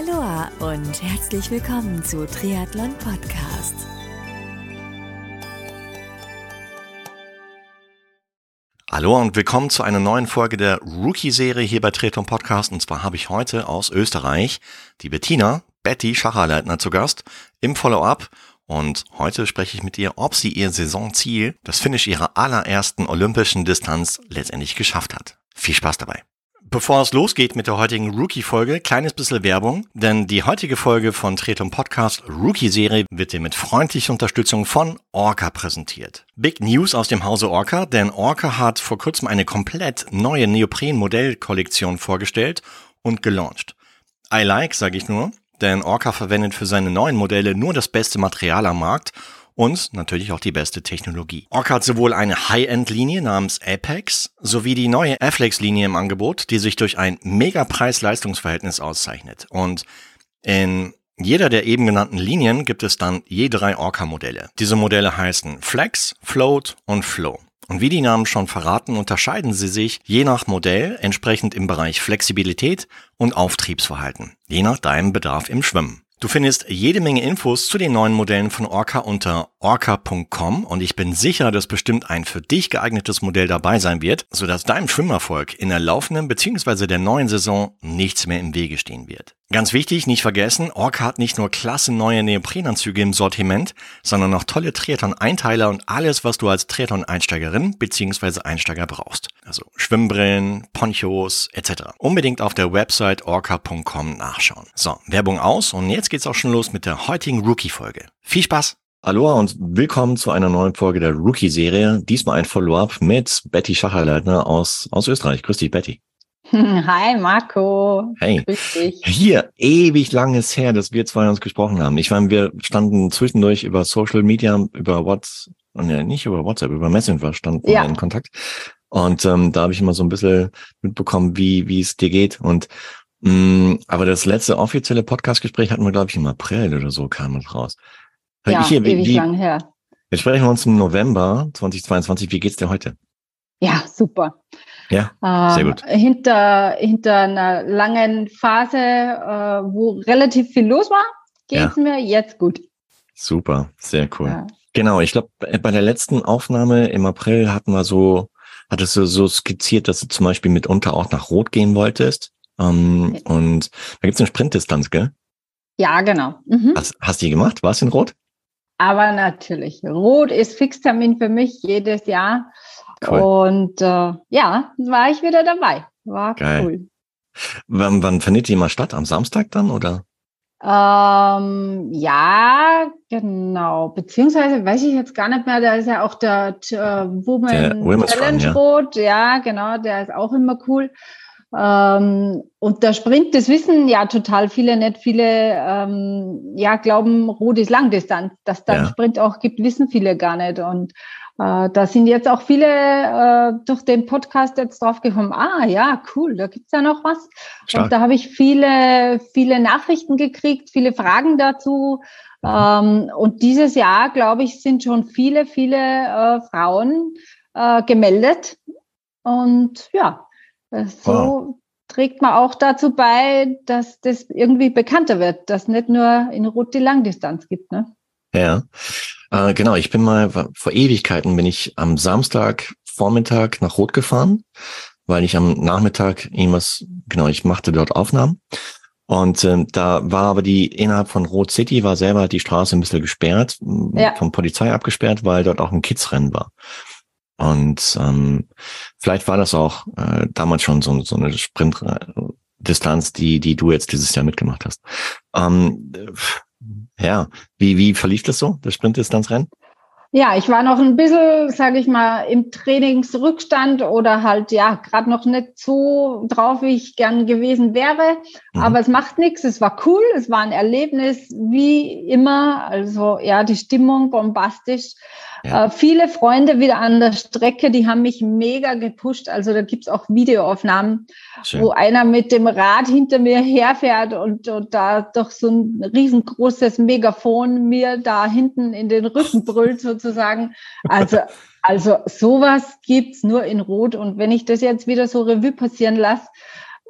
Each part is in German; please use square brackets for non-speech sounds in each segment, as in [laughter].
Aloha und herzlich willkommen zu Triathlon Podcast. Hallo und willkommen zu einer neuen Folge der Rookie-Serie hier bei Triathlon Podcast. Und zwar habe ich heute aus Österreich die Bettina, Betty Schacherleitner zu Gast im Follow-up. Und heute spreche ich mit ihr, ob sie ihr Saisonziel, das Finish ihrer allerersten olympischen Distanz, letztendlich geschafft hat. Viel Spaß dabei. Bevor es losgeht mit der heutigen Rookie-Folge, kleines bisschen Werbung, denn die heutige Folge von Tretum Podcast Rookie-Serie wird dir mit freundlicher Unterstützung von Orca präsentiert. Big News aus dem Hause Orca, denn Orca hat vor kurzem eine komplett neue Neopren-Modellkollektion vorgestellt und gelauncht. I like, sage ich nur, denn Orca verwendet für seine neuen Modelle nur das beste Material am Markt und natürlich auch die beste Technologie. Orca hat sowohl eine High-End-Linie namens Apex sowie die neue Afflex-Linie im Angebot, die sich durch ein mega Preis-Leistungsverhältnis auszeichnet. Und in jeder der eben genannten Linien gibt es dann je drei Orca-Modelle. Diese Modelle heißen Flex, Float und Flow. Und wie die Namen schon verraten, unterscheiden sie sich je nach Modell entsprechend im Bereich Flexibilität und Auftriebsverhalten, je nach deinem Bedarf im Schwimmen. Du findest jede Menge Infos zu den neuen Modellen von Orca unter orca.com und ich bin sicher, dass bestimmt ein für dich geeignetes Modell dabei sein wird, sodass deinem Schwimmerfolg in der laufenden bzw. der neuen Saison nichts mehr im Wege stehen wird. Ganz wichtig, nicht vergessen, Orca hat nicht nur klasse neue Neoprenanzüge im Sortiment, sondern auch tolle Triathlon-Einteiler und alles, was du als Triathlon-Einsteigerin bzw. Einsteiger brauchst. Also Schwimmbrillen, Ponchos etc. Unbedingt auf der Website orca.com nachschauen. So, Werbung aus und jetzt geht's auch schon los mit der heutigen Rookie-Folge. Viel Spaß! Aloha und willkommen zu einer neuen Folge der Rookie-Serie. Diesmal ein Follow-up mit Betty Schacherleitner aus, aus Österreich. Grüß dich, Betty. [laughs] Hi Marco. Hey. Grüß dich. Hier, ewig langes her, dass wir zwei uns gesprochen haben. Ich meine, wir standen zwischendurch über Social Media, über WhatsApp, nee, nicht über WhatsApp, über Messenger standen ja. in Kontakt. Und ähm, da habe ich immer so ein bisschen mitbekommen, wie wie es dir geht. Und mh, mm, aber das letzte offizielle Podcast-Gespräch hatten wir, glaube ich, im April oder so, kam es raus. Ja, hier, ewig wie, lang her. Jetzt sprechen wir uns im November 2022. Wie geht's dir heute? Ja, super. Ja, sehr gut. Ähm, hinter, hinter einer langen Phase, äh, wo relativ viel los war, geht's ja. mir jetzt gut. Super, sehr cool. Ja. Genau, ich glaube, bei der letzten Aufnahme im April hatten wir so, hattest du so skizziert, dass du zum Beispiel mitunter auch nach Rot gehen wolltest. Ähm, ja. Und da gibt's eine Sprintdistanz, gell? Ja, genau. Mhm. Hast, hast du die gemacht? Warst du in Rot? Aber natürlich. Rot ist Fixtermin für mich jedes Jahr. Cool. Und äh, ja, war ich wieder dabei. War Geil. cool. Wann, wann findet die mal statt? Am Samstag dann oder? Ähm, ja, genau. Beziehungsweise weiß ich jetzt gar nicht mehr, da ist ja auch der äh, Woman der Challenge Rot. Ja. ja. genau, der ist auch immer cool. Ähm, und der Sprint, das wissen ja total viele, nicht viele, ähm, ja, glauben, Rot ist Langdistanz. Dass da ja. Sprint auch gibt, wissen viele gar nicht. Und da sind jetzt auch viele äh, durch den Podcast jetzt drauf gekommen, ah ja, cool, da gibt's ja noch was. Stark. Und da habe ich viele, viele Nachrichten gekriegt, viele Fragen dazu. Ähm, und dieses Jahr, glaube ich, sind schon viele, viele äh, Frauen äh, gemeldet. Und ja, äh, so wow. trägt man auch dazu bei, dass das irgendwie bekannter wird, dass nicht nur in Rot die Langdistanz gibt. Ne? Ja, äh, genau. Ich bin mal vor Ewigkeiten bin ich am Samstag Vormittag nach Rot gefahren, weil ich am Nachmittag irgendwas, genau, ich machte dort Aufnahmen. Und ähm, da war aber die innerhalb von Rot City war selber die Straße ein bisschen gesperrt, ja. von Polizei abgesperrt, weil dort auch ein Kidsrennen war. Und ähm, vielleicht war das auch äh, damals schon so, so eine Sprintdistanz, die, die du jetzt dieses Jahr mitgemacht hast. Ähm, ja, wie, wie verlief das so, das Sprintdistanzrennen? Ja, ich war noch ein bisschen, sage ich mal, im Trainingsrückstand oder halt ja gerade noch nicht so drauf, wie ich gern gewesen wäre. Mhm. Aber es macht nichts. Es war cool. Es war ein Erlebnis wie immer. Also ja, die Stimmung bombastisch. Ja. Äh, viele Freunde wieder an der Strecke, die haben mich mega gepusht. Also da gibt's auch Videoaufnahmen, Schön. wo einer mit dem Rad hinter mir herfährt und, und da doch so ein riesengroßes Megafon mir da hinten in den Rücken brüllt sozusagen. Also [laughs] also sowas gibt's nur in Rot. Und wenn ich das jetzt wieder so Revue passieren lasse,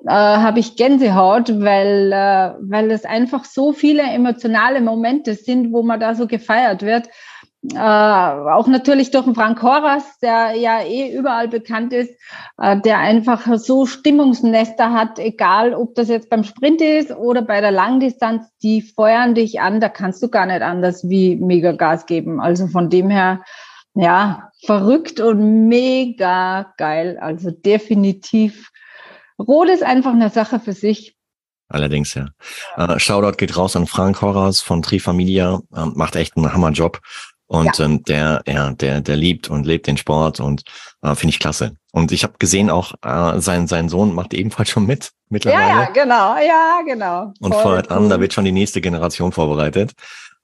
äh, habe ich Gänsehaut, weil, äh, weil es einfach so viele emotionale Momente sind, wo man da so gefeiert wird. Äh, auch natürlich durch den Frank Horas, der ja eh überall bekannt ist, äh, der einfach so Stimmungsnester hat, egal ob das jetzt beim Sprint ist oder bei der Langdistanz, die feuern dich an, da kannst du gar nicht anders wie mega Gas geben. Also von dem her, ja, verrückt und mega geil. Also definitiv. Rot ist einfach eine Sache für sich. Allerdings, ja. Äh, Shoutout geht raus an Frank Horas von Trifamilia, äh, macht echt einen Hammerjob. Und ja. ähm, der, ja, der, der liebt und lebt den Sport und äh, finde ich klasse. Und ich habe gesehen, auch äh, sein, sein Sohn macht ebenfalls schon mit mittlerweile. Ja, ja genau, ja, genau. Und feuert cool. an, da wird schon die nächste Generation vorbereitet.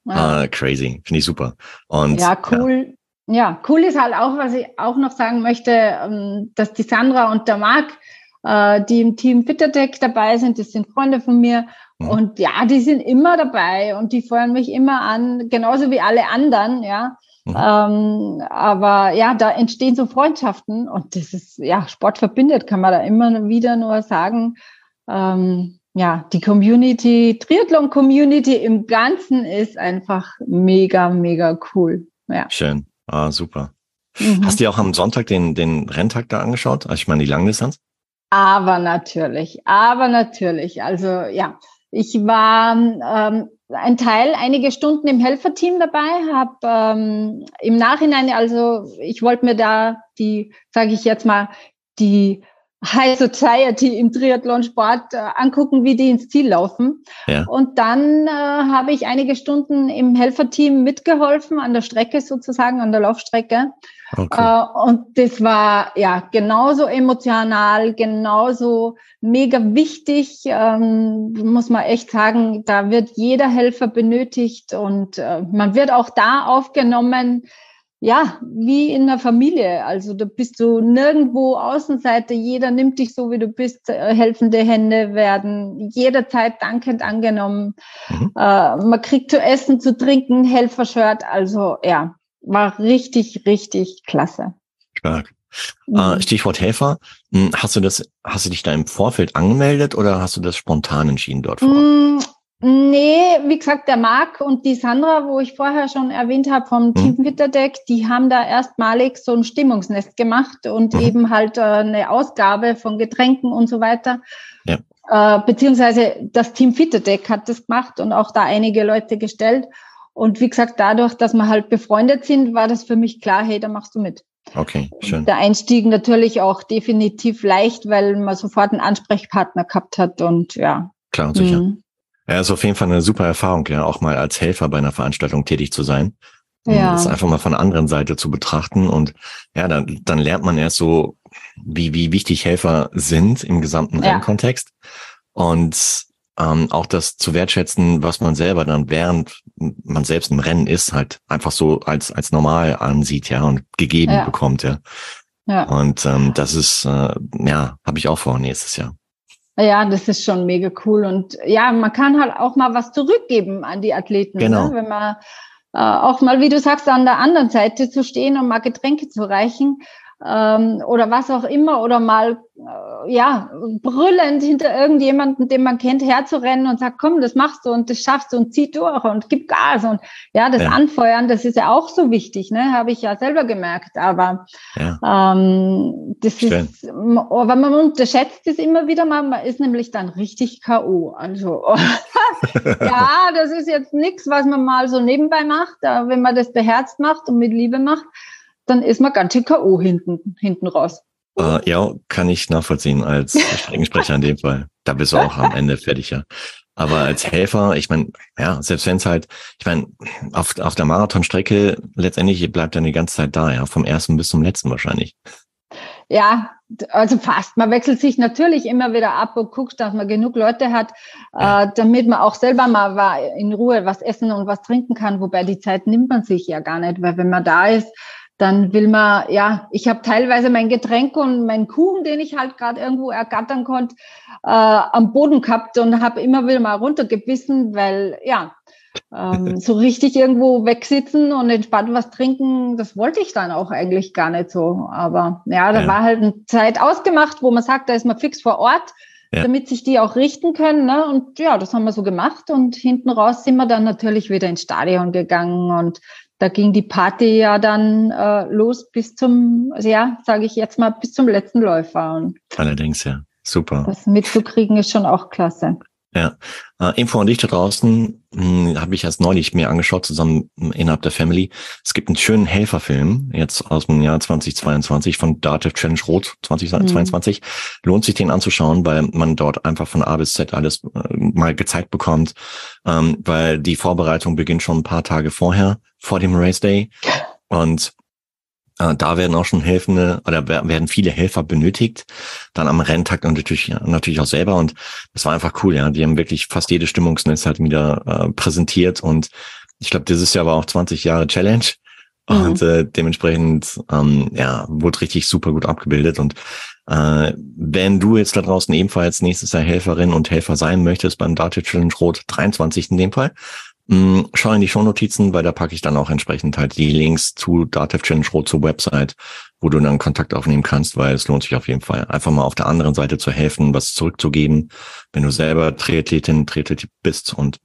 Ja. Äh, crazy, finde ich super. Und, ja, cool. Ja. ja. cool ist halt auch, was ich auch noch sagen möchte, ähm, dass die Sandra und der Marc, äh, die im Team Fittertech dabei sind, das sind Freunde von mir Mhm. Und ja, die sind immer dabei und die feuern mich immer an, genauso wie alle anderen, ja. Mhm. Ähm, aber ja, da entstehen so Freundschaften und das ist, ja, Sport verbindet, kann man da immer wieder nur sagen. Ähm, ja, die Community, Triathlon-Community im Ganzen ist einfach mega, mega cool. Ja. Schön. Ah, super. Mhm. Hast du dir auch am Sonntag den, den Renntag da angeschaut? Also ich meine die Langdistanz? Aber natürlich, aber natürlich. Also ja, ich war ähm, ein Teil, einige Stunden im Helferteam dabei, habe ähm, im Nachhinein, also ich wollte mir da die, sage ich jetzt mal, die High Society im Triathlonsport äh, angucken, wie die ins Ziel laufen. Ja. Und dann äh, habe ich einige Stunden im Helferteam mitgeholfen, an der Strecke sozusagen, an der Laufstrecke. Okay. Äh, und das war ja genauso emotional, genauso mega wichtig, ähm, muss man echt sagen. Da wird jeder Helfer benötigt und äh, man wird auch da aufgenommen, ja, wie in der Familie. Also da bist du nirgendwo Außenseite. Jeder nimmt dich so, wie du bist. Äh, helfende Hände werden jederzeit dankend angenommen. Mhm. Äh, man kriegt zu essen, zu trinken, Helfershirt. Also ja, war richtig, richtig klasse. Stark. Mhm. Äh, Stichwort Helfer. Hm, hast du das, hast du dich da im Vorfeld angemeldet oder hast du das spontan entschieden dort vor Ort? Mm, nee, wie gesagt, der Marc und die Sandra, wo ich vorher schon erwähnt habe vom mhm. Team Witterdeck, die haben da erstmalig so ein Stimmungsnest gemacht und mhm. eben halt äh, eine Ausgabe von Getränken und so weiter. Ja. Äh, beziehungsweise das Team Fitterdeck hat das gemacht und auch da einige Leute gestellt. Und wie gesagt, dadurch, dass wir halt befreundet sind, war das für mich klar, hey, da machst du mit. Okay, schön. Der Einstieg natürlich auch definitiv leicht, weil man sofort einen Ansprechpartner gehabt hat und ja. Klar und sicher. Mhm. Ja, ist auf jeden Fall eine super Erfahrung, ja, auch mal als Helfer bei einer Veranstaltung tätig zu sein. Ja. Das einfach mal von der anderen Seite zu betrachten und ja, dann, dann lernt man erst so, wie, wie wichtig Helfer sind im gesamten ja. Rennkontext. Und ähm, auch das zu wertschätzen, was man selber dann während man selbst im Rennen ist, halt einfach so als als normal ansieht, ja, und gegeben ja. bekommt, ja. ja. Und ähm, das ist, äh, ja, habe ich auch vor nächstes Jahr. Ja, das ist schon mega cool. Und ja, man kann halt auch mal was zurückgeben an die Athleten. Ne? Genau. Ne? Wenn man äh, auch mal, wie du sagst, an der anderen Seite zu stehen und mal Getränke zu reichen ähm, oder was auch immer oder mal äh, ja brüllend hinter irgendjemanden, den man kennt, herzurennen und sagt, komm, das machst du und das schaffst du und zieh durch und gib Gas und ja, das ja. Anfeuern, das ist ja auch so wichtig, ne, habe ich ja selber gemerkt. Aber ja. ähm, das Schön. ist, aber man unterschätzt es immer wieder mal, man ist nämlich dann richtig KO. Also [laughs] ja, das ist jetzt nichts, was man mal so nebenbei macht, wenn man das beherzt macht und mit Liebe macht dann ist man ganz schön K.O. hinten, hinten raus. Äh, ja, kann ich nachvollziehen als [laughs] Streckensprecher in dem Fall. Da bist du auch am Ende fertig, ja. Aber als Helfer, ich meine, ja, selbst wenn es halt, ich meine, auf, auf der Marathonstrecke letztendlich bleibt dann die ganze Zeit da, ja, vom ersten bis zum letzten wahrscheinlich. Ja, also fast. Man wechselt sich natürlich immer wieder ab und guckt, dass man genug Leute hat, ja. äh, damit man auch selber mal in Ruhe was essen und was trinken kann. Wobei die Zeit nimmt man sich ja gar nicht, weil wenn man da ist, dann will man, ja, ich habe teilweise mein Getränk und meinen Kuchen, den ich halt gerade irgendwo ergattern konnte, äh, am Boden gehabt und habe immer wieder mal runtergebissen, weil ja, ähm, [laughs] so richtig irgendwo wegsitzen und entspannt was trinken, das wollte ich dann auch eigentlich gar nicht so. Aber ja, da ja. war halt eine Zeit ausgemacht, wo man sagt, da ist man fix vor Ort. ja. damit sich die auch richten können. Ne? Und ja, das haben wir so gemacht. Und hinten raus sind wir dann natürlich wieder ins Stadion gegangen und da ging die Party ja dann äh, los bis zum, also ja, sage ich jetzt mal, bis zum letzten Läufer. Und Allerdings, ja. Super. Das mitzukriegen ist schon auch klasse. Ja, äh, Info an dich da draußen hm, habe ich erst neulich mir angeschaut, zusammen innerhalb der Family. Es gibt einen schönen Helferfilm, jetzt aus dem Jahr 2022 von Dative Challenge Rot 2022. Mhm. Lohnt sich den anzuschauen, weil man dort einfach von A bis Z alles äh, mal gezeigt bekommt, ähm, weil die Vorbereitung beginnt schon ein paar Tage vorher, vor dem Race Day. Und da werden auch schon Helfende oder werden viele Helfer benötigt. Dann am Renntag natürlich, natürlich auch selber. Und das war einfach cool, ja. Die haben wirklich fast jede Stimmungsnetz halt wieder äh, präsentiert. Und ich glaube, dieses Jahr war auch 20 Jahre Challenge. Mhm. Und äh, dementsprechend, ähm, ja, wurde richtig super gut abgebildet. Und äh, wenn du jetzt da draußen ebenfalls nächstes Jahr Helferin und Helfer sein möchtest beim Data Challenge Rot 23 in dem Fall, schau in die Shownotizen, weil da packe ich dann auch entsprechend halt die Links zu Datev Challenge Road zur Website, wo du dann Kontakt aufnehmen kannst, weil es lohnt sich auf jeden Fall, einfach mal auf der anderen Seite zu helfen, was zurückzugeben. Wenn du selber Triathletin, Triathlet bist und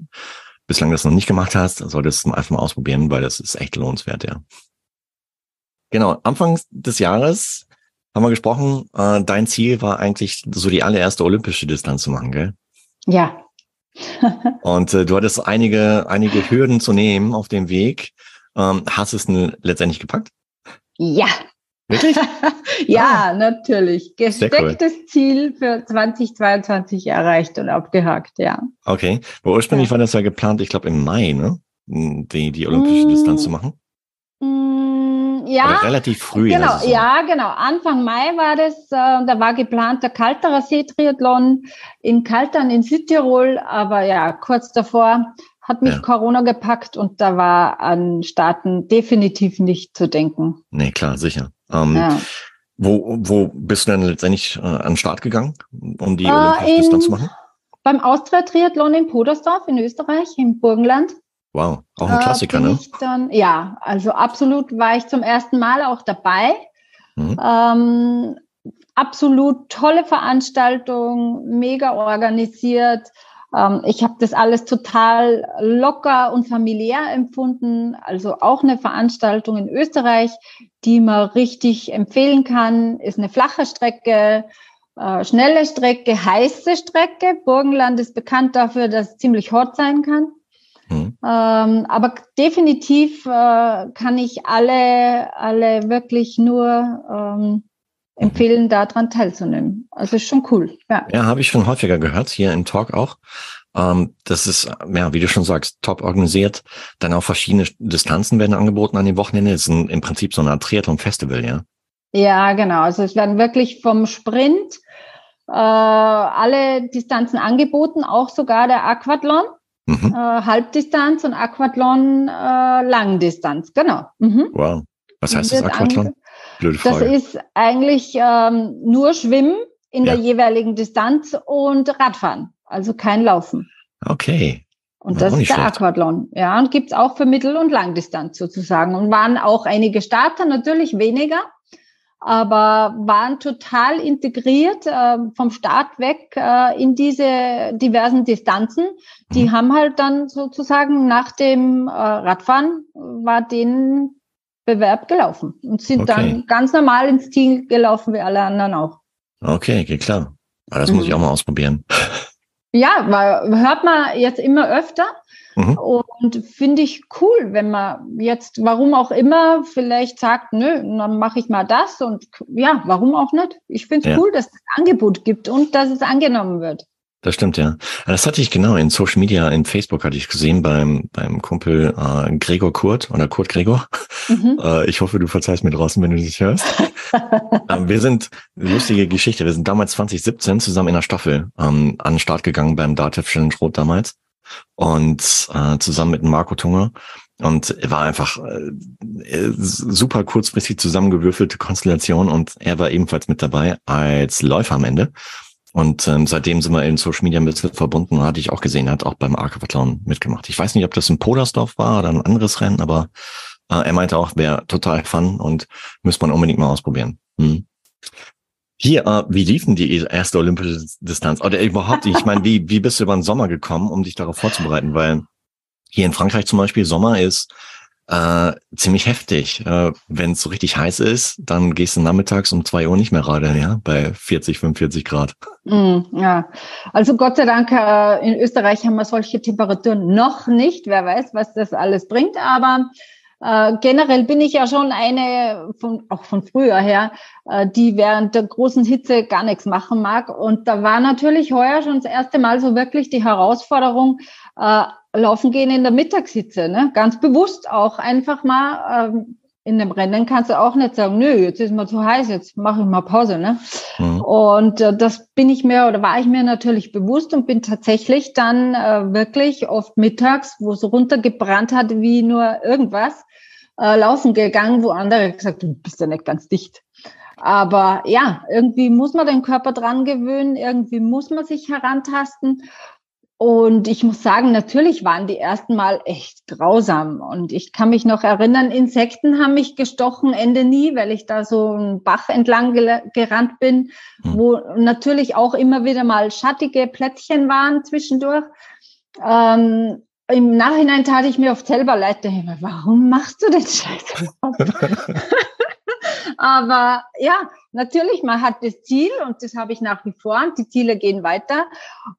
bislang das noch nicht gemacht hast, solltest du einfach mal ausprobieren, weil das ist echt lohnenswert, ja. Genau, Anfang des Jahres haben wir gesprochen, äh, dein Ziel war eigentlich so die allererste olympische Distanz zu machen, gell? Ja, und äh, du hattest einige, einige Hürden zu nehmen auf dem Weg. Ähm, hast es letztendlich gepackt? Ja. Wirklich? [laughs] ja, ah. natürlich. Gestecktes cool. Ziel für 2022 erreicht und abgehakt, ja. Okay. Aber ursprünglich ja. war das ja geplant, ich glaube im Mai, ne? Die, die olympische mm. Distanz zu machen. Mm, ja. Relativ früh. Genau, ja, genau. Anfang Mai war das, äh, da war geplant der Kalterer See-Triathlon in Kaltern in Südtirol, aber ja, kurz davor hat mich ja. Corona gepackt und da war an Starten definitiv nicht zu denken. Nee, klar, sicher. Ähm, ja. wo, wo bist du denn letztendlich äh, an den Start gegangen, um die äh, Olympische Distanz zu machen? Beim Austria-Triathlon in Podersdorf in Österreich, im Burgenland. Wow, auch ein Klassiker, ne? Dann, ja, also absolut war ich zum ersten Mal auch dabei. Mhm. Ähm, absolut tolle Veranstaltung, mega organisiert. Ähm, ich habe das alles total locker und familiär empfunden. Also auch eine Veranstaltung in Österreich, die man richtig empfehlen kann, ist eine flache Strecke, äh, schnelle Strecke, heiße Strecke. Burgenland ist bekannt dafür, dass es ziemlich hot sein kann. Mhm. Ähm, aber definitiv äh, kann ich alle, alle wirklich nur ähm, empfehlen, daran teilzunehmen. Also ist schon cool. Ja, ja habe ich schon häufiger gehört, hier im Talk auch. Ähm, das ist, ja, wie du schon sagst, top organisiert. Dann auch verschiedene Distanzen werden angeboten an den Wochenenden. Das ist ein, im Prinzip so Art Triathlon-Festival, ja? Ja, genau. Also es werden wirklich vom Sprint äh, alle Distanzen angeboten, auch sogar der Aquathlon. Mhm. Äh, Halbdistanz und Aquathlon äh, Langdistanz, genau. Mhm. Wow. Was heißt das Aquathlon? Blöde Frage. Das ist eigentlich ähm, nur Schwimmen in ja. der jeweiligen Distanz und Radfahren, also kein Laufen. Okay. Und das ist der schlecht. Aquathlon. Ja, und gibt's auch für Mittel- und Langdistanz sozusagen. Und waren auch einige Starter, natürlich weniger aber waren total integriert äh, vom Start weg äh, in diese diversen Distanzen. Die mhm. haben halt dann sozusagen nach dem äh, Radfahren war den Bewerb gelaufen und sind okay. dann ganz normal ins Ziel gelaufen wie alle anderen auch. Okay, geht klar. Aber das mhm. muss ich auch mal ausprobieren. Ja, weil, hört man jetzt immer öfter. Mhm. Und finde ich cool, wenn man jetzt, warum auch immer, vielleicht sagt, nö, dann mache ich mal das und ja, warum auch nicht? Ich finde es ja. cool, dass es ein Angebot gibt und dass es angenommen wird. Das stimmt, ja. Das hatte ich genau in Social Media, in Facebook hatte ich gesehen beim, beim Kumpel äh, Gregor Kurt oder Kurt Gregor. Mhm. [laughs] Äh, ich hoffe, du verzeihst mir draußen, wenn du das hörst. [laughs] ähm, wir sind, lustige Geschichte, wir sind damals 2017 zusammen in der Staffel ähm, an den Start gegangen beim Dativ Challenge Rot damals und äh, zusammen mit Marco Tunge. Und er war einfach äh, super kurzfristig zusammengewürfelte Konstellation und er war ebenfalls mit dabei als Läufer am Ende. Und ähm, seitdem sind wir in Social Media ein bisschen verbunden und hatte ich auch gesehen, er hat auch beim Arkavathlon mitgemacht. Ich weiß nicht, ob das in Podersdorf war oder ein anderes Rennen, aber äh, er meinte auch, wäre total fun und müsste man unbedingt mal ausprobieren. Hm. Hier, äh, wie lief denn die erste olympische Distanz? Oder überhaupt, ich meine, wie, wie bist du über den Sommer gekommen, um dich darauf vorzubereiten? Weil hier in Frankreich zum Beispiel Sommer ist äh, ziemlich heftig. Äh, Wenn es so richtig heiß ist, dann gehst du nachmittags um zwei Uhr nicht mehr radeln, ja, bei 40, 45 Grad. Mm, ja, also Gott sei Dank, äh, in Österreich haben wir solche Temperaturen noch nicht. Wer weiß, was das alles bringt, aber äh, generell bin ich ja schon eine, von, auch von früher her, äh, die während der großen Hitze gar nichts machen mag. Und da war natürlich heuer schon das erste Mal so wirklich die Herausforderung, äh, laufen gehen in der Mittagshitze. Ne? Ganz bewusst auch einfach mal ähm, in dem Rennen kannst du auch nicht sagen, nö, jetzt ist mir zu heiß, jetzt mache ich mal Pause. Ne? Mhm. Und äh, das bin ich mir oder war ich mir natürlich bewusst und bin tatsächlich dann äh, wirklich oft mittags, wo es runtergebrannt hat wie nur irgendwas, äh, laufen gegangen, wo andere gesagt du bist ja nicht ganz dicht. Aber ja, irgendwie muss man den Körper dran gewöhnen, irgendwie muss man sich herantasten. Und ich muss sagen, natürlich waren die ersten Mal echt grausam. Und ich kann mich noch erinnern, Insekten haben mich gestochen, Ende nie, weil ich da so einen Bach entlang gerannt bin, hm. wo natürlich auch immer wieder mal schattige Plättchen waren zwischendurch. Ähm, im Nachhinein tat ich mir oft selber leid, warum machst du den Scheiß? [laughs] Aber ja, natürlich, man hat das Ziel und das habe ich nach wie vor und die Ziele gehen weiter.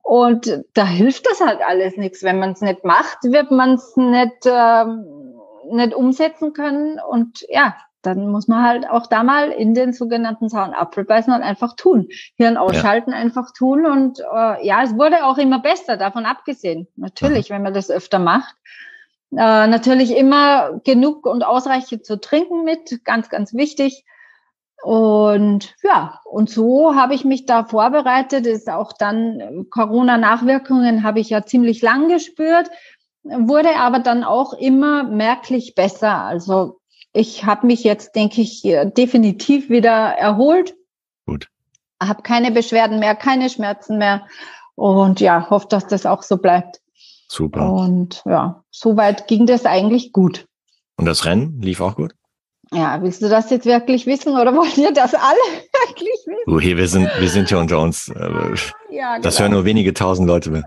Und da hilft das halt alles nichts. Wenn man es nicht macht, wird man es nicht, ähm, nicht umsetzen können. Und ja, dann muss man halt auch da mal in den sogenannten sauren Apfel beißen und einfach tun. Hirn ausschalten, ja. einfach tun. Und äh, ja, es wurde auch immer besser, davon abgesehen. Natürlich, mhm. wenn man das öfter macht. Äh, natürlich immer genug und ausreichend zu trinken mit, ganz, ganz wichtig. Und ja, und so habe ich mich da vorbereitet. Ist auch dann Corona-Nachwirkungen habe ich ja ziemlich lang gespürt, wurde aber dann auch immer merklich besser. Also ich habe mich jetzt, denke ich, definitiv wieder erholt. Gut. Habe keine Beschwerden mehr, keine Schmerzen mehr. Und ja, hoffe, dass das auch so bleibt. Super. Und ja, soweit ging das eigentlich gut. Und das Rennen lief auch gut? Ja, willst du das jetzt wirklich wissen oder [laughs] wollt ihr das alle wirklich wissen? Du, hier, wir sind, wir sind hier unter uns. [laughs] Ja, das genau. hören nur wenige tausend Leute mehr.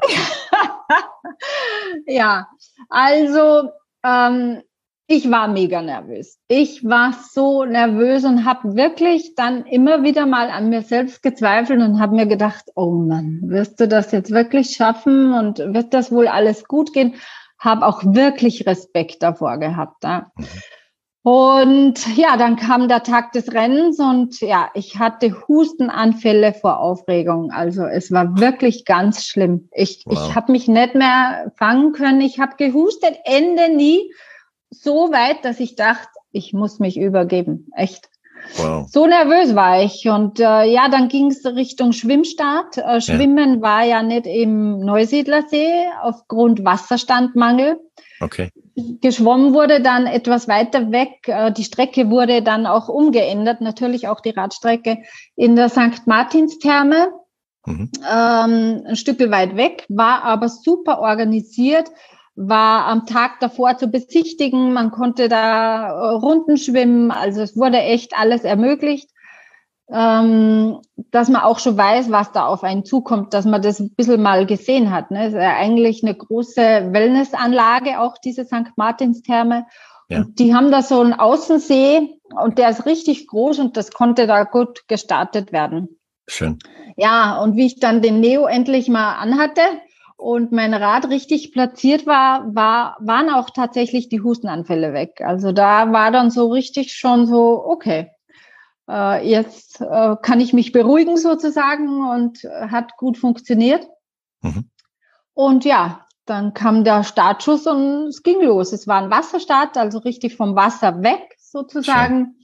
[laughs] ja, also ähm, ich war mega nervös. Ich war so nervös und habe wirklich dann immer wieder mal an mir selbst gezweifelt und habe mir gedacht, oh Mann, wirst du das jetzt wirklich schaffen und wird das wohl alles gut gehen? Habe auch wirklich Respekt davor gehabt. Ja. Mhm. Und ja, dann kam der Tag des Rennens und ja, ich hatte Hustenanfälle vor Aufregung. Also es war wirklich ganz schlimm. Ich, wow. ich habe mich nicht mehr fangen können. Ich habe gehustet, Ende nie so weit, dass ich dachte, ich muss mich übergeben. Echt. Wow. So nervös war ich. Und äh, ja, dann ging es Richtung Schwimmstart. Äh, Schwimmen ja. war ja nicht im Neusiedlersee aufgrund Wasserstandmangel. Okay. Geschwommen wurde dann etwas weiter weg. Äh, die Strecke wurde dann auch umgeändert, natürlich auch die Radstrecke in der St. Martinstherme. Mhm. Ähm, ein Stück weit weg, war aber super organisiert war am Tag davor zu besichtigen. Man konnte da äh, Runden schwimmen. Also es wurde echt alles ermöglicht, ähm, dass man auch schon weiß, was da auf einen zukommt, dass man das ein bisschen mal gesehen hat. Ne? Es ist ja eigentlich eine große Wellnessanlage, auch diese St. Martinstherme. Ja. Und die haben da so einen Außensee und der ist richtig groß und das konnte da gut gestartet werden. Schön. Ja, und wie ich dann den Neo endlich mal anhatte, und mein Rad richtig platziert war, war, waren auch tatsächlich die Hustenanfälle weg. Also da war dann so richtig schon so, okay, äh, jetzt äh, kann ich mich beruhigen sozusagen und äh, hat gut funktioniert. Mhm. Und ja, dann kam der Startschuss und es ging los. Es war ein Wasserstart, also richtig vom Wasser weg sozusagen. Schön.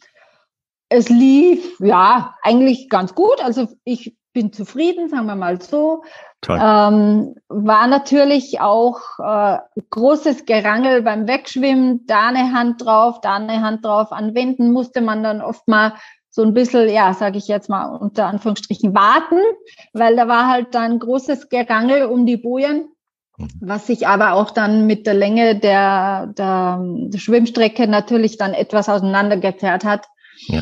Es lief, ja, eigentlich ganz gut. Also ich bin zufrieden, sagen wir mal so. Ähm, war natürlich auch äh, großes Gerangel beim Wegschwimmen, da eine Hand drauf, da eine Hand drauf. Anwenden musste man dann oft mal so ein bisschen, ja, sage ich jetzt mal unter Anführungsstrichen, warten, weil da war halt dann großes Gerangel um die Bojen, mhm. was sich aber auch dann mit der Länge der, der, der Schwimmstrecke natürlich dann etwas auseinandergezerrt hat. Ja.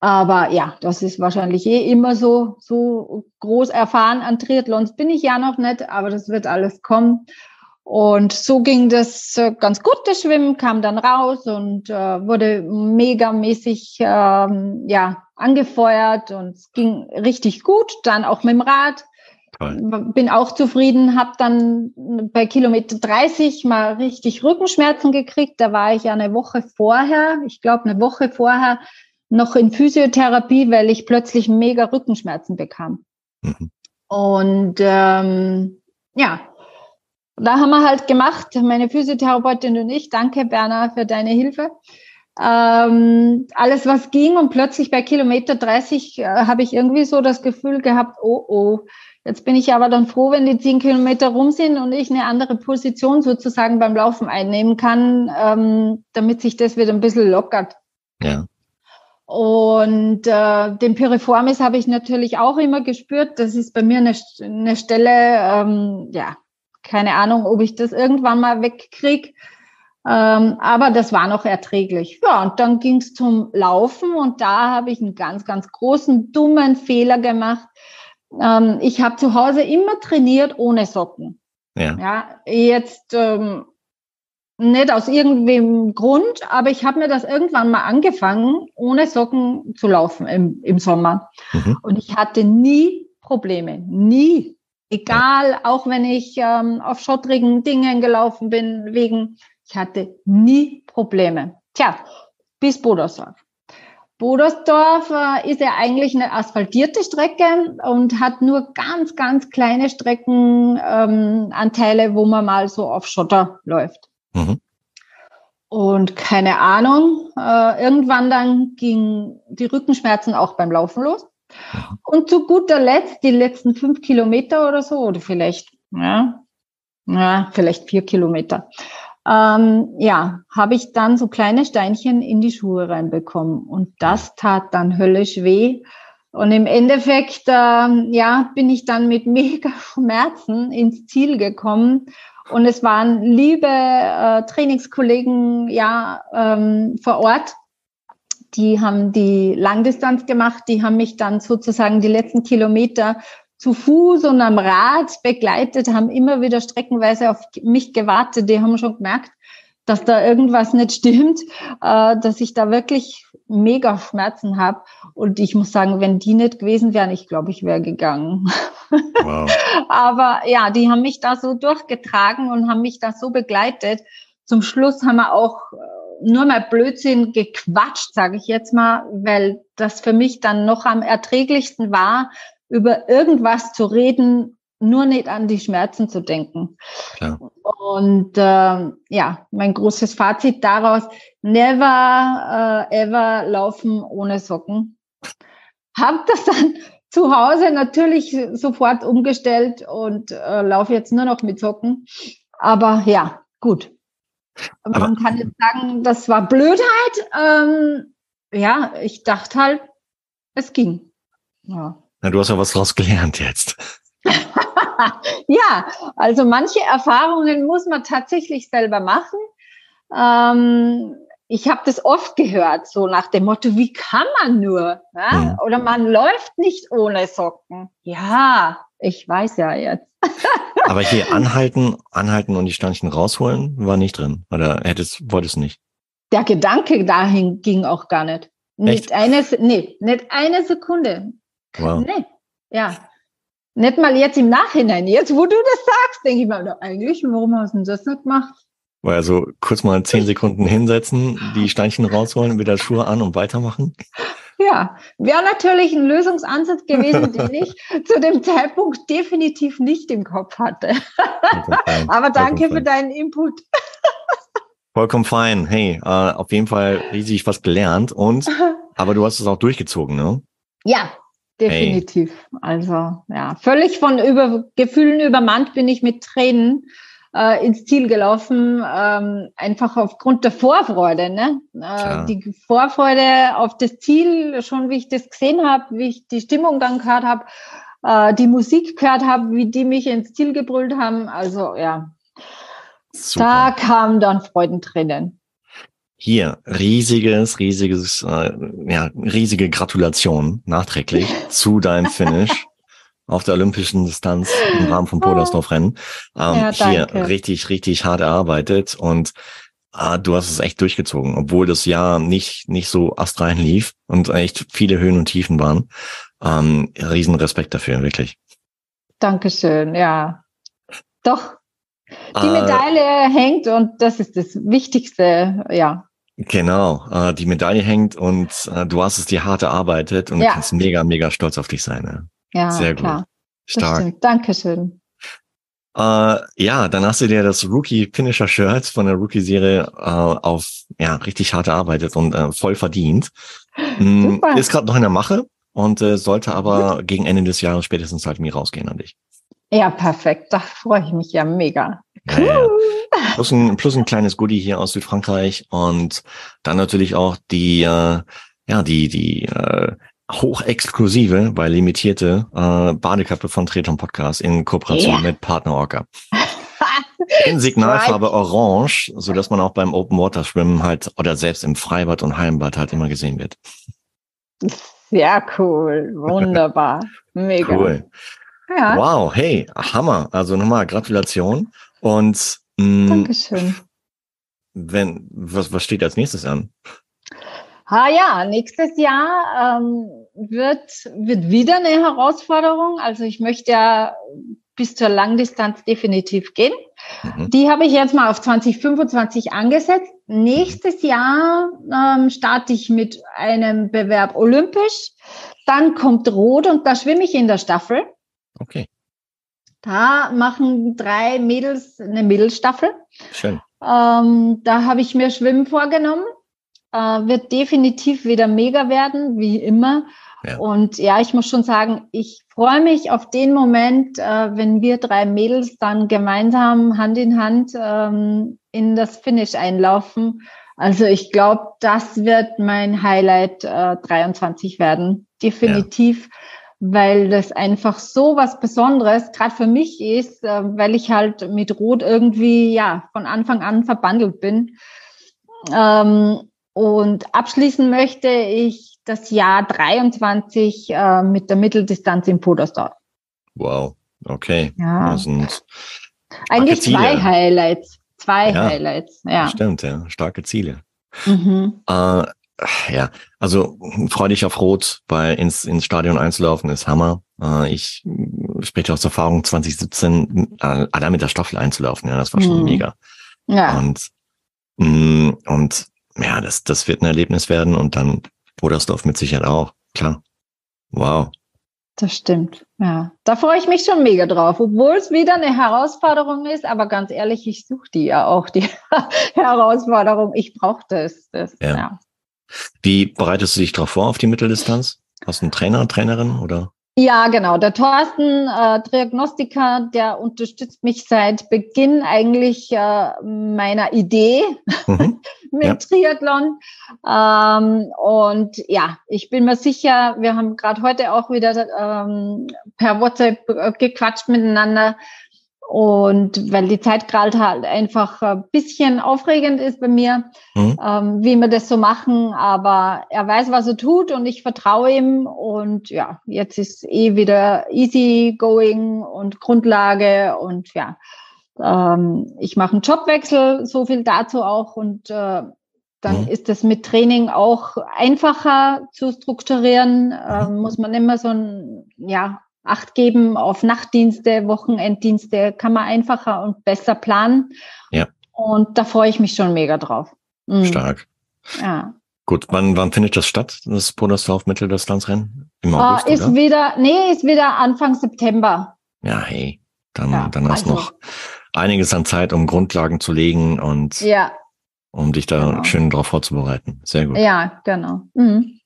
Aber ja, das ist wahrscheinlich eh immer so, so groß erfahren an Triathlons bin ich ja noch nicht, aber das wird alles kommen. Und so ging das äh, ganz gut. Das Schwimmen kam dann raus und äh, wurde megamäßig ähm, ja, angefeuert und es ging richtig gut. Dann auch mit dem Rad. Toll. Bin auch zufrieden, habe dann bei Kilometer 30 mal richtig Rückenschmerzen gekriegt. Da war ich ja eine Woche vorher, ich glaube eine Woche vorher, noch in Physiotherapie, weil ich plötzlich mega Rückenschmerzen bekam. Mhm. Und ähm, ja, da haben wir halt gemacht, meine Physiotherapeutin und ich. Danke, Berner, für deine Hilfe. Ähm, alles, was ging und plötzlich bei Kilometer 30 äh, habe ich irgendwie so das Gefühl gehabt, oh, oh, jetzt bin ich aber dann froh, wenn die 10 Kilometer rum sind und ich eine andere Position sozusagen beim Laufen einnehmen kann, ähm, damit sich das wieder ein bisschen lockert. Ja. Und äh, den Piriformis habe ich natürlich auch immer gespürt. Das ist bei mir eine, eine Stelle, ähm, ja, keine Ahnung, ob ich das irgendwann mal wegkriege. Ähm, aber das war noch erträglich. Ja, und dann ging es zum Laufen und da habe ich einen ganz, ganz großen, dummen Fehler gemacht. Ähm, ich habe zu Hause immer trainiert ohne Socken. Ja. ja jetzt ähm, nicht aus irgendwelchem Grund, aber ich habe mir das irgendwann mal angefangen, ohne Socken zu laufen im, im Sommer. Mhm. Und ich hatte nie Probleme, nie. Egal, auch wenn ich ähm, auf schottrigen Dingen gelaufen bin, wegen, ich hatte nie Probleme. Tja, bis Bodersdorf. Bodersdorf äh, ist ja eigentlich eine asphaltierte Strecke und hat nur ganz, ganz kleine Streckenanteile, ähm, wo man mal so auf Schotter läuft. Mhm. Und keine Ahnung, äh, irgendwann dann gingen die Rückenschmerzen auch beim Laufen los. Und zu guter Letzt, die letzten fünf Kilometer oder so, oder vielleicht, ja, ja vielleicht vier Kilometer, ähm, ja, habe ich dann so kleine Steinchen in die Schuhe reinbekommen. Und das tat dann höllisch weh. Und im Endeffekt, ähm, ja, bin ich dann mit mega [laughs] Schmerzen ins Ziel gekommen. Und es waren liebe äh, Trainingskollegen ja ähm, vor Ort, die haben die Langdistanz gemacht, die haben mich dann sozusagen die letzten Kilometer zu Fuß und am Rad begleitet, haben immer wieder streckenweise auf mich gewartet. Die haben schon gemerkt, dass da irgendwas nicht stimmt, äh, dass ich da wirklich mega Schmerzen habe. Und ich muss sagen, wenn die nicht gewesen wären, ich glaube, ich wäre gegangen. Wow. [laughs] Aber ja, die haben mich da so durchgetragen und haben mich da so begleitet. Zum Schluss haben wir auch äh, nur mal Blödsinn gequatscht, sage ich jetzt mal, weil das für mich dann noch am erträglichsten war, über irgendwas zu reden, nur nicht an die Schmerzen zu denken. Ja. Und äh, ja, mein großes Fazit daraus, never äh, ever laufen ohne Socken. Hab das dann [laughs] zu Hause natürlich sofort umgestellt und äh, laufe jetzt nur noch mit Socken. Aber ja, gut. Aber Man kann jetzt sagen, das war Blödheit. Ähm, ja, ich dachte halt, es ging. Ja. Na, du hast ja was draus gelernt jetzt. [laughs] ja, also manche Erfahrungen muss man tatsächlich selber machen. Ähm, ich habe das oft gehört, so nach dem Motto, wie kann man nur? Ja? Mhm. Oder man läuft nicht ohne Socken. Ja, ich weiß ja jetzt. [laughs] Aber hier anhalten, anhalten und die Steinchen rausholen war nicht drin. Oder hättest, wolltest nicht? Der Gedanke dahin ging auch gar nicht. Nicht eine, nee, nicht eine Sekunde. Wow. Nee, ja. Nicht mal jetzt im Nachhinein. Jetzt, wo du das sagst, denke ich mal, eigentlich, warum hast du das nicht gemacht? Weil also kurz mal zehn Sekunden hinsetzen, die Steinchen rausholen, wieder Schuhe an und weitermachen. Ja, wäre natürlich ein Lösungsansatz gewesen, [laughs] den ich zu dem Zeitpunkt definitiv nicht im Kopf hatte. [laughs] Aber danke für deinen Input. Vollkommen fein. Hey, äh, auf jeden Fall riesig was gelernt und [laughs] aber du hast es auch durchgezogen, ne? Ja, definitiv. Hey. Also ja, völlig von über Gefühlen übermannt bin ich mit Tränen äh, ins Ziel gelaufen, ähm, einfach aufgrund der Vorfreude. Ne? Äh, die Vorfreude auf das Ziel, schon wie ich das gesehen habe, wie ich die Stimmung dann gehört habe, äh, die Musik gehört habe, wie die mich ins Ziel gebrüllt haben. Also ja, Super. da kamen dann Freudentränen. Hier, riesiges, riesiges, äh, ja, riesige Gratulation nachträglich [laughs] zu deinem Finish auf der olympischen Distanz im Rahmen vom Podersdorf-Rennen. Ähm, ja, hier richtig, richtig hart erarbeitet und äh, du hast es echt durchgezogen, obwohl das Jahr nicht, nicht so astrein lief und echt viele Höhen und Tiefen waren. Ähm, riesen Respekt dafür, wirklich. Dankeschön, ja. Doch, die äh, Medaille hängt und das ist das Wichtigste, ja. Genau, äh, die Medaille hängt und äh, du hast es dir hart erarbeitet und ja. kannst mega, mega stolz auf dich sein. Ne? Ja, sehr klar. gut. Stark. Dankeschön. Äh, ja, dann hast du dir das Rookie Finisher Shirt von der Rookie-Serie äh, auf ja richtig hart erarbeitet und äh, voll verdient. Super. Ist gerade noch in der Mache und äh, sollte aber gegen Ende des Jahres spätestens halt mir rausgehen an dich. Ja, perfekt. Da freue ich mich ja mega. Cool. Ja, ja. Plus, ein, plus ein kleines Goodie hier aus Südfrankreich und dann natürlich auch die, äh, ja, die, die äh, hochexklusive, weil limitierte äh, Badekappe von Treton Podcast in Kooperation yeah. mit Partner Orca. [laughs] in Signalfarbe orange, so dass man auch beim Open Water Schwimmen halt oder selbst im Freibad und Heimbad halt immer gesehen wird. Sehr cool, wunderbar, [laughs] mega. Cool. Ja. Wow, hey, Hammer. Also nochmal Gratulation. Und mh, mm, Dankeschön. Wenn, was, was steht als nächstes an? Ah ja, nächstes Jahr ähm, wird, wird wieder eine Herausforderung. Also ich möchte ja bis zur Langdistanz definitiv gehen. Mhm. Die habe ich jetzt mal auf 2025 angesetzt. Nächstes Jahr ähm, starte ich mit einem Bewerb olympisch. Dann kommt Rot und da schwimme ich in der Staffel. Okay. Da machen drei Mädels eine Mädelstaffel. Schön. Ähm, da habe ich mir Schwimmen vorgenommen. Äh, wird definitiv wieder mega werden, wie immer. Ja. Und ja, ich muss schon sagen, ich freue mich auf den Moment, äh, wenn wir drei Mädels dann gemeinsam Hand in Hand ähm, in das Finish einlaufen. Also ich glaube, das wird mein Highlight äh, 23 werden. Definitiv. Ja weil das einfach so was Besonderes gerade für mich ist, äh, weil ich halt mit Rot irgendwie ja von Anfang an verbandelt bin. Ähm, und abschließen möchte ich das Jahr 23 äh, mit der Mitteldistanz im Podersdorf. Wow, okay. Ja. Das sind Eigentlich zwei Highlights. Zwei ja, Highlights, ja. Stimmt, ja. Starke Ziele. Mhm. Äh, ja, also freu dich auf Rot, weil ins, ins Stadion einzulaufen ist Hammer. Äh, ich spreche aus Erfahrung 2017, äh, allein mit der Staffel einzulaufen, ja, das war schon mhm. mega. Ja. Und, mh, mm, und ja, das, das wird ein Erlebnis werden und dann Bodersdorf mit Sicherheit auch, klar. Wow. Das stimmt, ja. Da freue ich mich schon mega drauf, obwohl es wieder eine Herausforderung ist, aber ganz ehrlich, ich suche die ja auch, die [laughs] Herausforderung. Ich brauche das. das ja. ja. Wie bereitest du dich darauf vor auf die Mitteldistanz? Hast du einen Trainer, Trainerin oder? Ja, genau. Der Thorsten, äh, Diagnostiker, der unterstützt mich seit Beginn eigentlich äh, meiner Idee mhm. [laughs] mit ja. Triathlon. Ähm, und ja, ich bin mir sicher, wir haben gerade heute auch wieder ähm, per WhatsApp äh, gequatscht miteinander. Und weil die Zeit gerade halt einfach ein bisschen aufregend ist bei mir, mhm. ähm, wie wir das so machen. Aber er weiß, was er tut und ich vertraue ihm. Und ja, jetzt ist eh wieder easy going und Grundlage. Und ja, ähm, ich mache einen Jobwechsel, so viel dazu auch. Und äh, dann mhm. ist es mit Training auch einfacher zu strukturieren. Ähm, muss man immer so ein, ja, Acht geben auf Nachtdienste, Wochenenddienste, kann man einfacher und besser planen. Ja. Und da freue ich mich schon mega drauf. Mhm. Stark. Ja. Gut, wann, wann findet das statt, das Podersdorf Mitteldistanzrennen? Im ah, August, uh, ist oder? wieder, nee, ist wieder Anfang September. Ja, hey, dann, ja, dann hast du also. noch einiges an Zeit, um Grundlagen zu legen und ja. um dich da genau. schön drauf vorzubereiten. Sehr gut. Ja, genau. Mhm.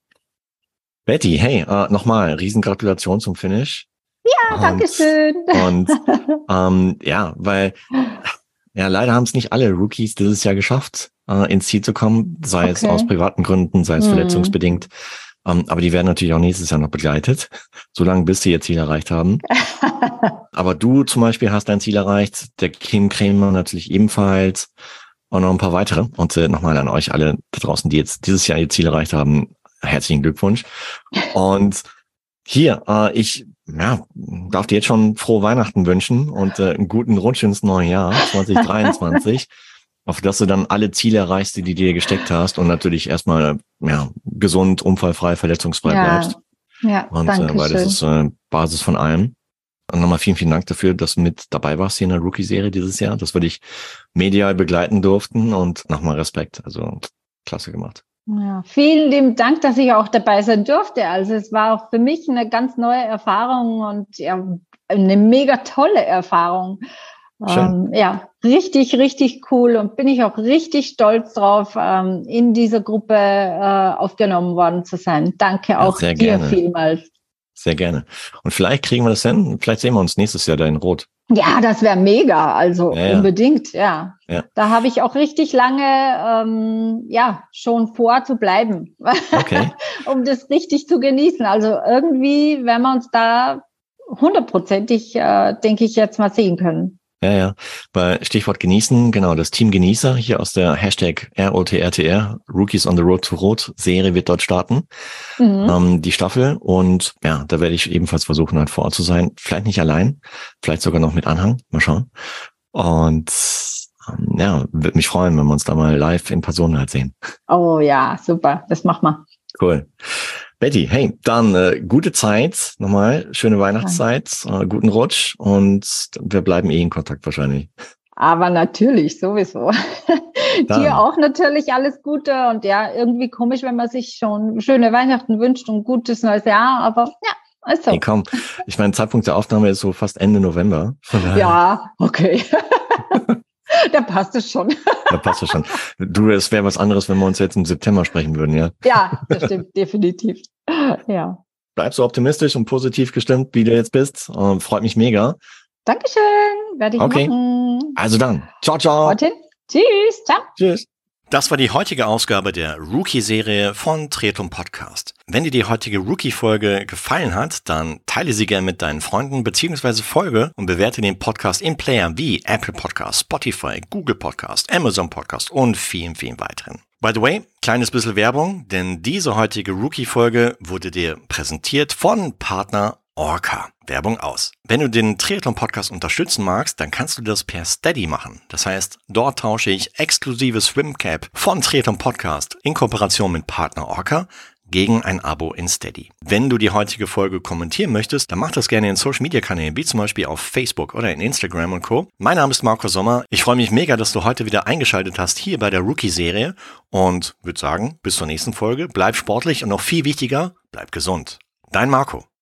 Betty, hey, äh, nochmal, Riesengratulation zum Finish. Ja, und, danke schön. Und [laughs] ähm, ja, weil ja, leider haben es nicht alle Rookies dieses Jahr geschafft, äh, ins Ziel zu kommen, sei okay. es aus privaten Gründen, sei es hm. verletzungsbedingt. Ähm, aber die werden natürlich auch nächstes Jahr noch begleitet, [laughs] solange bis sie ihr Ziel erreicht haben. [laughs] aber du zum Beispiel hast dein Ziel erreicht, der Kim Krämer natürlich ebenfalls. und noch ein paar weitere. Und äh, nochmal an euch alle da draußen, die jetzt dieses Jahr ihr Ziel erreicht haben, herzlichen Glückwunsch. Und hier, äh, ich ja, darf dir jetzt schon frohe Weihnachten wünschen und äh, einen guten Rutsch ins neue Jahr 2023. [laughs] auf dass du dann alle Ziele erreichst, die du dir gesteckt hast und natürlich erstmal ja, gesund, unfallfrei, verletzungsfrei ja. bleibst. Ja, und äh, weil das ist äh, Basis von allem. Und nochmal vielen, vielen Dank dafür, dass du mit dabei warst hier in der Rookie-Serie dieses Jahr, dass wir dich medial begleiten durften und nochmal Respekt. Also klasse gemacht. Ja, vielen lieben Dank, dass ich auch dabei sein durfte. Also es war auch für mich eine ganz neue Erfahrung und ja, eine mega tolle Erfahrung. Ähm, ja, richtig, richtig cool und bin ich auch richtig stolz drauf, ähm, in dieser Gruppe äh, aufgenommen worden zu sein. Danke ja, auch dir gerne. vielmals. Sehr gerne. Und vielleicht kriegen wir das hin. Vielleicht sehen wir uns nächstes Jahr da in Rot. Ja, das wäre mega. Also ja, unbedingt, ja. ja. Da habe ich auch richtig lange, ähm, ja, schon vor zu bleiben, okay. [laughs] um das richtig zu genießen. Also irgendwie, wenn wir uns da hundertprozentig, äh, denke ich, jetzt mal sehen können. Ja, ja. Bei Stichwort genießen, genau, das Team Genießer hier aus der Hashtag ROTRTR, Rookies on the Road to Rot Serie wird dort starten. Mhm. Ähm, die Staffel. Und ja, da werde ich ebenfalls versuchen, halt vor Ort zu sein. Vielleicht nicht allein, vielleicht sogar noch mit Anhang. Mal schauen. Und ähm, ja, würde mich freuen, wenn wir uns da mal live in Person halt sehen. Oh ja, super. Das machen wir. Cool. Betty, hey, dann äh, gute Zeit nochmal, schöne Weihnachtszeit, äh, guten Rutsch und wir bleiben eh in Kontakt wahrscheinlich. Aber natürlich, sowieso. [laughs] Dir auch natürlich alles Gute und ja, irgendwie komisch, wenn man sich schon schöne Weihnachten wünscht und gutes neues Jahr, aber ja, also. Hey, komm, ich meine, Zeitpunkt der Aufnahme ist so fast Ende November. Ja, okay. [laughs] [laughs] da passt es schon. [laughs] da passt es schon. Du, es wäre was anderes, wenn wir uns jetzt im September sprechen würden, ja? Ja, das stimmt, [laughs] definitiv. Ja. Bleib so optimistisch und positiv gestimmt, wie du jetzt bist. Uh, freut mich mega. Dankeschön, werde ich okay. machen. Also dann, ciao, ciao. Martin. Tschüss, ciao. Tschüss. Das war die heutige Ausgabe der Rookie-Serie von Tretum Podcast. Wenn dir die heutige Rookie-Folge gefallen hat, dann teile sie gerne mit deinen Freunden beziehungsweise folge und bewerte den Podcast in Player wie Apple Podcast, Spotify, Google Podcast, Amazon Podcast und vielen, vielen weiteren. By the way, kleines bisschen Werbung, denn diese heutige Rookie-Folge wurde dir präsentiert von Partner Orca. Werbung aus. Wenn du den Triathlon Podcast unterstützen magst, dann kannst du das per Steady machen. Das heißt, dort tausche ich exklusive Swimcap von Triathlon Podcast in Kooperation mit Partner Orca gegen ein Abo in Steady. Wenn du die heutige Folge kommentieren möchtest, dann mach das gerne in Social Media Kanälen, wie zum Beispiel auf Facebook oder in Instagram und Co. Mein Name ist Marco Sommer. Ich freue mich mega, dass du heute wieder eingeschaltet hast hier bei der Rookie-Serie und würde sagen, bis zur nächsten Folge. Bleib sportlich und noch viel wichtiger, bleib gesund. Dein Marco.